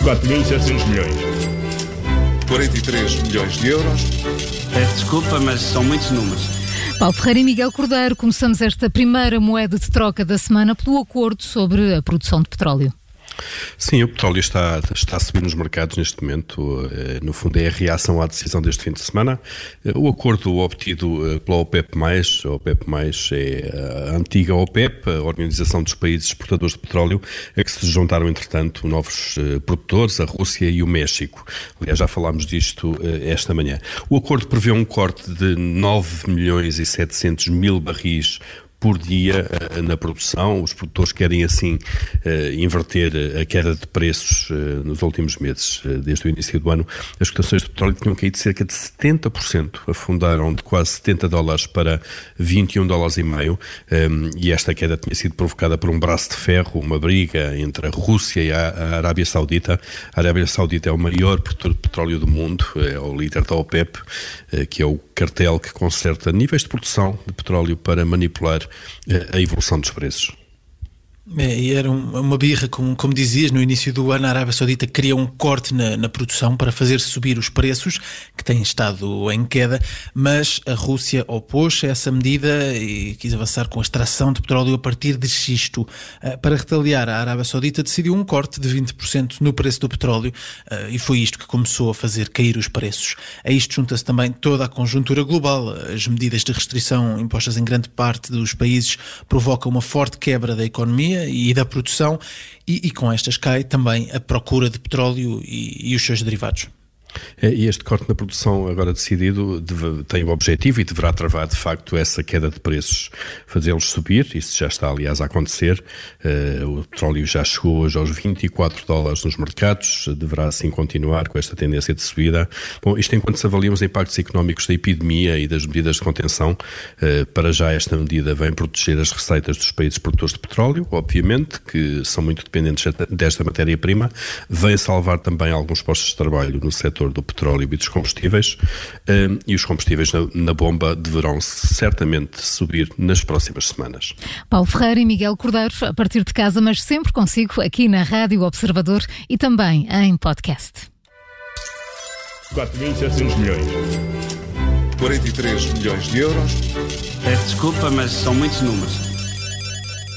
4.700 milhões. 43 milhões de euros. Peço desculpa, mas são muitos números. Paulo Ferreira e Miguel Cordeiro, começamos esta primeira moeda de troca da semana pelo acordo sobre a produção de petróleo. Sim, o petróleo está, está a subir nos mercados neste momento. Eh, no fundo, é a reação à decisão deste fim de semana. Eh, o acordo obtido eh, pela OPEP, a OPEP, é a antiga OPEP, a Organização dos Países Exportadores de Petróleo, a que se juntaram, entretanto, novos produtores, a Rússia e o México. Aliás, já falámos disto esta manhã. O acordo prevê um corte de 9 milhões e 700 mil barris por dia eh, na produção. Os produtores querem assim eh, inverter a queda de preços eh, nos últimos meses, desde o início do ano. As cotações de petróleo tinham caído cerca de 70%, afundaram de quase 70 dólares para 21 dólares e meio, e esta queda tinha sido provocada por um braço de ferro, uma briga entre a Rússia e a Arábia Saudita. A Arábia Saudita é o maior produtor de petróleo do mundo, é o líder da OPEP, que é o cartel que conserta níveis de produção de petróleo para manipular a evolução dos preços. É, e era uma birra, como, como dizias, no início do ano a Arábia Saudita queria um corte na, na, produção para fazer subir os preços, que têm estado em queda, mas a Rússia opôs-se a essa medida e quis avançar com a extração de petróleo a partir de xisto. Uh, para retaliar, a Arábia Saudita decidiu um corte de 20% no preço do petróleo uh, e foi isto que começou a fazer cair os preços. A isto junta-se também toda a conjuntura global. As medidas de restrição impostas em grande parte dos países provocam uma forte quebra da economia economia e da produção, e, e com estas cai também a procura de petróleo e, e os seus derivados. É, e este corte na produção agora decidido deve, tem o objetivo e deverá travar de facto essa queda de preços, fazê-los subir, isso já está aliás a acontecer, uh, o petróleo já chegou hoje aos 24 dólares nos mercados, deverá assim continuar com esta tendência de subida. Bom, isto enquanto se avaliam os impactos económicos da epidemia e das medidas de contenção, uh, para já esta medida vem proteger as receitas dos países produtores de petróleo, obviamente, que são muito dependentes desta matéria-prima, vem salvar também alguns postos de trabalho no setor setor do petróleo e dos combustíveis, hum, e os combustíveis na, na bomba deverão certamente subir nas próximas semanas. Paulo Ferreira e Miguel Cordeiro, a partir de casa, mas sempre consigo aqui na Rádio Observador e também em podcast. 4.700 milhões. 43 milhões de euros. Peço desculpa, mas são muitos números.